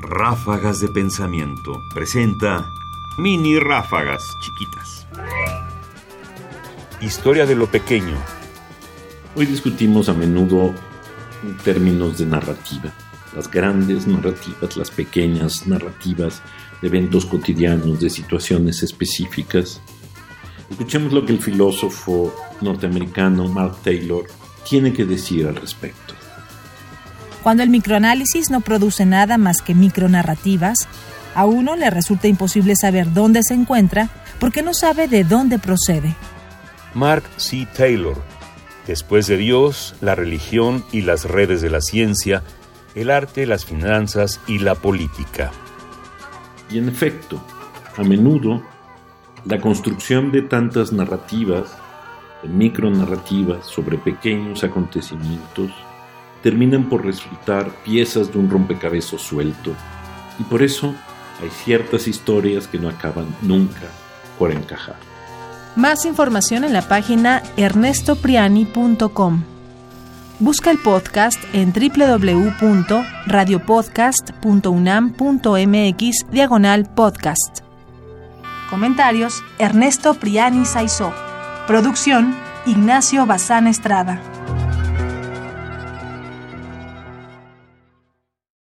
Ráfagas de Pensamiento presenta mini ráfagas chiquitas. Historia de lo pequeño. Hoy discutimos a menudo en términos de narrativa. Las grandes narrativas, las pequeñas narrativas de eventos cotidianos, de situaciones específicas. Escuchemos lo que el filósofo norteamericano Mark Taylor tiene que decir al respecto. Cuando el microanálisis no produce nada más que micronarrativas, a uno le resulta imposible saber dónde se encuentra porque no sabe de dónde procede. Mark C. Taylor. Después de Dios, la religión y las redes de la ciencia, el arte, las finanzas y la política. Y en efecto, a menudo, la construcción de tantas narrativas, de micronarrativas sobre pequeños acontecimientos, terminan por resultar piezas de un rompecabezas suelto, y por eso hay ciertas historias que no acaban nunca por encajar. Más información en la página ernestopriani.com. Busca el podcast en www.radiopodcast.unam.mx diagonal podcast. Comentarios Ernesto Priani Saizó. Producción Ignacio Bazán Estrada.